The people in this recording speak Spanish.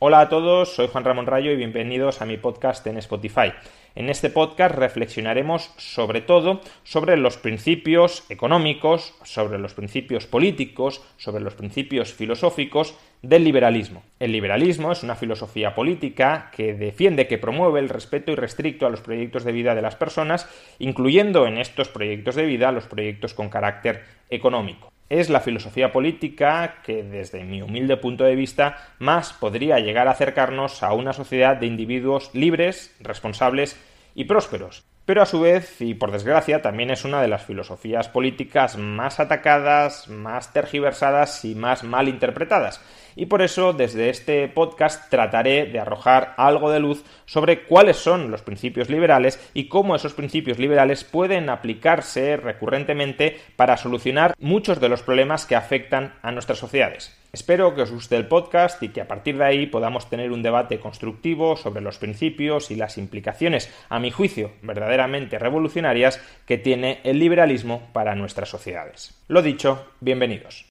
Hola a todos, soy Juan Ramón Rayo y bienvenidos a mi podcast en Spotify. En este podcast reflexionaremos sobre todo sobre los principios económicos, sobre los principios políticos, sobre los principios filosóficos del liberalismo. El liberalismo es una filosofía política que defiende, que promueve el respeto irrestricto a los proyectos de vida de las personas, incluyendo en estos proyectos de vida los proyectos con carácter económico es la filosofía política que, desde mi humilde punto de vista, más podría llegar a acercarnos a una sociedad de individuos libres, responsables y prósperos. Pero a su vez, y por desgracia, también es una de las filosofías políticas más atacadas, más tergiversadas y más mal interpretadas. Y por eso, desde este podcast trataré de arrojar algo de luz sobre cuáles son los principios liberales y cómo esos principios liberales pueden aplicarse recurrentemente para solucionar muchos de los problemas que afectan a nuestras sociedades. Espero que os guste el podcast y que a partir de ahí podamos tener un debate constructivo sobre los principios y las implicaciones, a mi juicio, verdaderamente revolucionarias que tiene el liberalismo para nuestras sociedades. Lo dicho, bienvenidos.